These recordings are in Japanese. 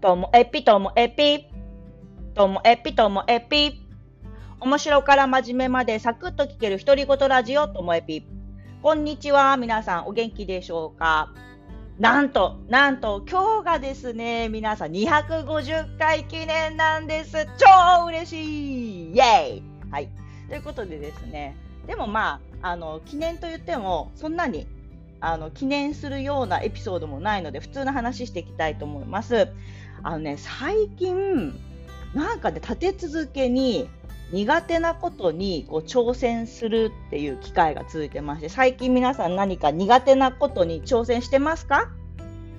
ともえぴともえぴ。ともえぴともえぴ。面白から真面目までサクッと聞ける独り言ラジオともえぴ。こんにちは。皆さんお元気でしょうか？なんと、なんと、今日がですね、皆さん250回記念なんです。超嬉しいイェイはい。ということでですね、でもまあ、あの、記念と言っても、そんなにあの記念するようなエピソードもないので普通の話していきたいと思います。あのね最近なんかね立て続けに苦手なことにこう挑戦するっていう機会が続いてまして最近皆さん何か苦手なことに挑戦してますか？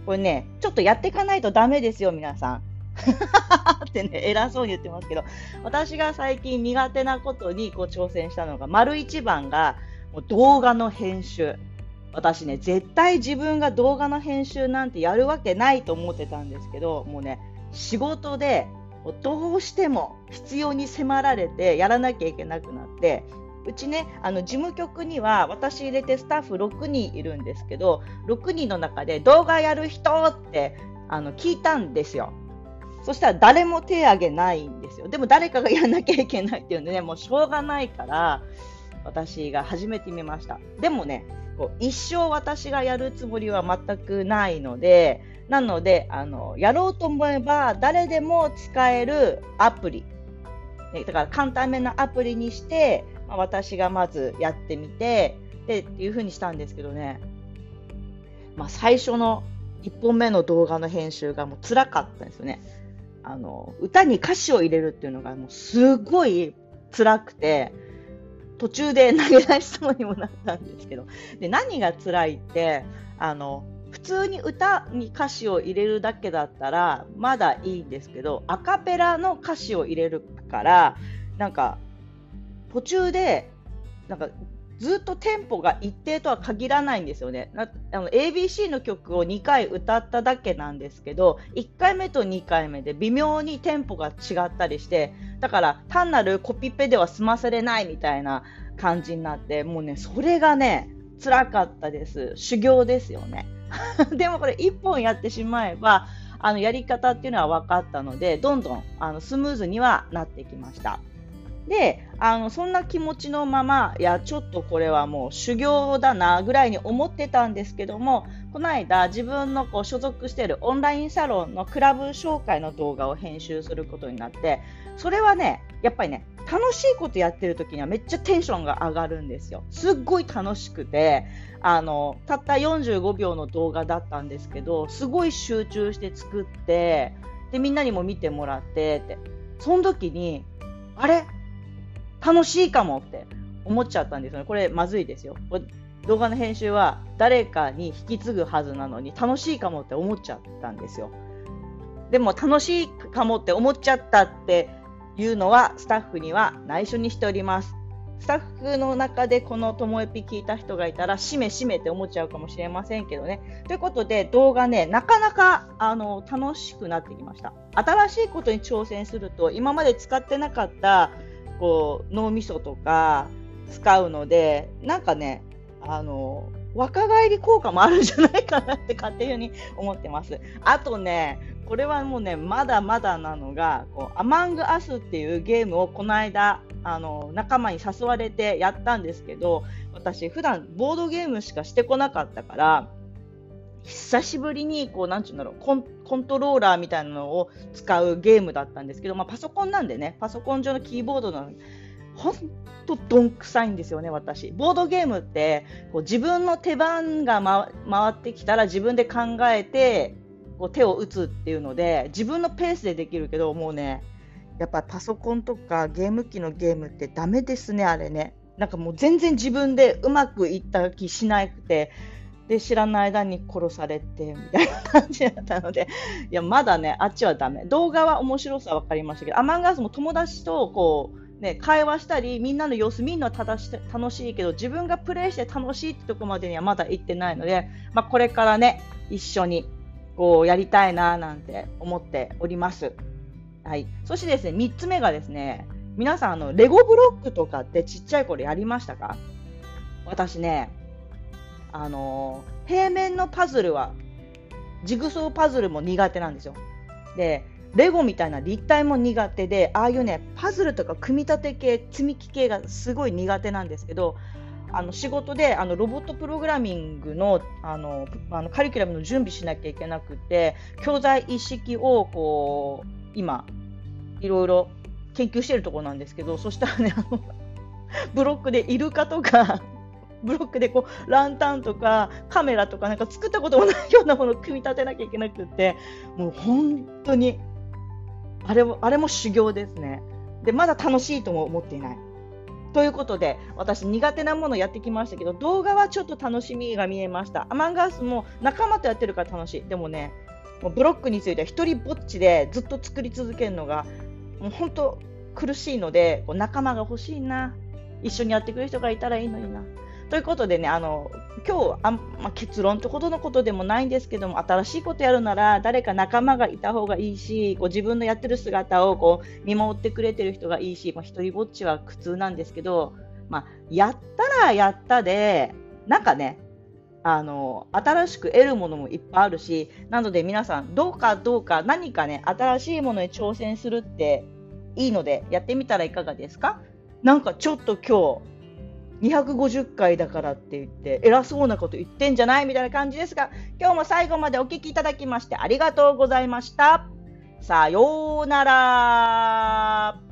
これねちょっとやっていかないとダメですよ皆さん。ってね偉そうに言ってますけど私が最近苦手なことにこう挑戦したのが丸一番がもう動画の編集私ね、絶対自分が動画の編集なんてやるわけないと思ってたんですけど、もうね、仕事でどうしても必要に迫られてやらなきゃいけなくなって、うちね、あの事務局には私入れてスタッフ6人いるんですけど、6人の中で動画やる人ってあの聞いたんですよ。そしたら誰も手挙げないんですよ。でも誰かがやらなきゃいけないっていうので、ね、もうしょうがないから、私が始めてみました。でもね、こう一生私がやるつもりは全くないので、なので、あの、やろうと思えば誰でも使えるアプリ。ね、だから簡単めなアプリにして、まあ、私がまずやってみて、で、っていう風にしたんですけどね、まあ、最初の1本目の動画の編集がもう辛かったんですよね。あの、歌に歌詞を入れるっていうのがもうすごい辛くて、途中で投げ出しそうにもなったんですけど。で何が辛いってあの普通に歌に歌詞を入れるだけだったらまだいいんですけどアカペラの歌詞を入れるからなんか途中でなんかずっとテンポが一定とは限らないんですよね。あの ABC の曲を2回歌っただけなんですけど1回目と2回目で微妙にテンポが違ったりしてだから単なるコピペでは済ませれないみたいな感じになってもうねそれがね辛かったです修行ですよね。でもこれ1本やってしまえばあのやり方っていうのは分かったのでどんどんあのスムーズにはなってきました。であのそんな気持ちのままいやちょっとこれはもう修行だなぐらいに思ってたんですけどもこの間自分のこう所属しているオンラインサロンのクラブ紹介の動画を編集することになってそれはねやっぱりね楽しいことやってる時にはめっちゃテンションが上がるんですよ。すっごい楽しくてあのたった45秒の動画だったんですけどすごい集中して作ってでみんなにも見てもらってってその時にあれ？楽しいかもって思っちゃったんですよね。これまずいですよ。動画の編集は誰かに引き継ぐはずなのに楽しいかもって思っちゃったんですよ。でも楽しいかもって思っちゃったっていうのはスタッフには内緒にしております。スタッフの中でこのともえぴ聞いた人がいたら、しめしめって思っちゃうかもしれませんけどね。ということで、動画ね、なかなかあの楽しくなってきました。新しいことに挑戦すると、今まで使ってなかったこう脳みそとか使うのでなんかねあの若返り効果もあるんじゃないかなって勝手に思ってます。あとねこれはもうねまだまだなのがこうアマングアスっていうゲームをこの間あの仲間に誘われてやったんですけど私普段ボードゲームしかしてこなかったから久しぶりにこうなんちゅうんだろうコントローラーみたいなのを使うゲームだったんですけど、まあ、パソコンなんでねパソコン上のキーボードなのにほんとどんくさいんですよね、私。ボードゲームってこう自分の手番が、ま、回ってきたら自分で考えてこう手を打つっていうので自分のペースでできるけどもうねやっぱパソコンとかゲーム機のゲームってダメですね、あれね。なんかもう全然自分でうまくいった気しなくてで知らない間に殺されてみたいな感じだったのでいやまだねあっちはダメ。動画は面白さ分かりましたけどアマンガースも友達とこう、ね、会話したりみんなの様子見るのは正し楽しいけど自分がプレイして楽しいってとこまでにはまだ行ってないので、まあ、これからね一緒にこうやりたいななんて思っております。はい、そしてですね3つ目がですね皆さんあのレゴブロックとかってちっちゃい頃やりましたか？私ねあの平面のパズルはジグソーパズルも苦手なんですよ。で、レゴみたいな立体も苦手で、ああいうね、パズルとか組み立て系、積み木系がすごい苦手なんですけど、あの仕事であのロボットプログラミングのあのあのカリキュラムの準備しなきゃいけなくて教材一式をこう今いろいろ研究してるところなんですけどそしたらねあのブロックでイルカとかブロックでこうランタンとかカメラとかなんか作ったこともないようなものを組み立てなきゃいけなくてもう本当にあれもあれも修行ですねでまだ楽しいとも思っていないということで、私苦手なものやってきましたけど、動画はちょっと楽しみが見えました。アマンガースも仲間とやってるから楽しい。でもね、もうブロックについては一人ぼっちでずっと作り続けるのが、もう本当苦しいので、こう仲間が欲しいな。一緒にやってくれる人がいたらいいのにな。ということでね、あの今日あ、まあ、結論ってほどのことでもないんですけども、新しいことやるなら誰か仲間がいた方がいいし、こう自分のやってる姿をこう見守ってくれてる人がいいし、まあ、一人ぼっちは苦痛なんですけど、まあ、やったらやったで、なんかね、あの新しく得るものもいっぱいあるし、なので皆さん、どうかどうか何かね、新しいものに挑戦するっていいので、やってみたらいかがですか？なんかちょっと今日、250回だからって言って偉そうなこと言ってんじゃないみたいな感じですが今日も最後までお聴きいただきましてありがとうございました。さようなら。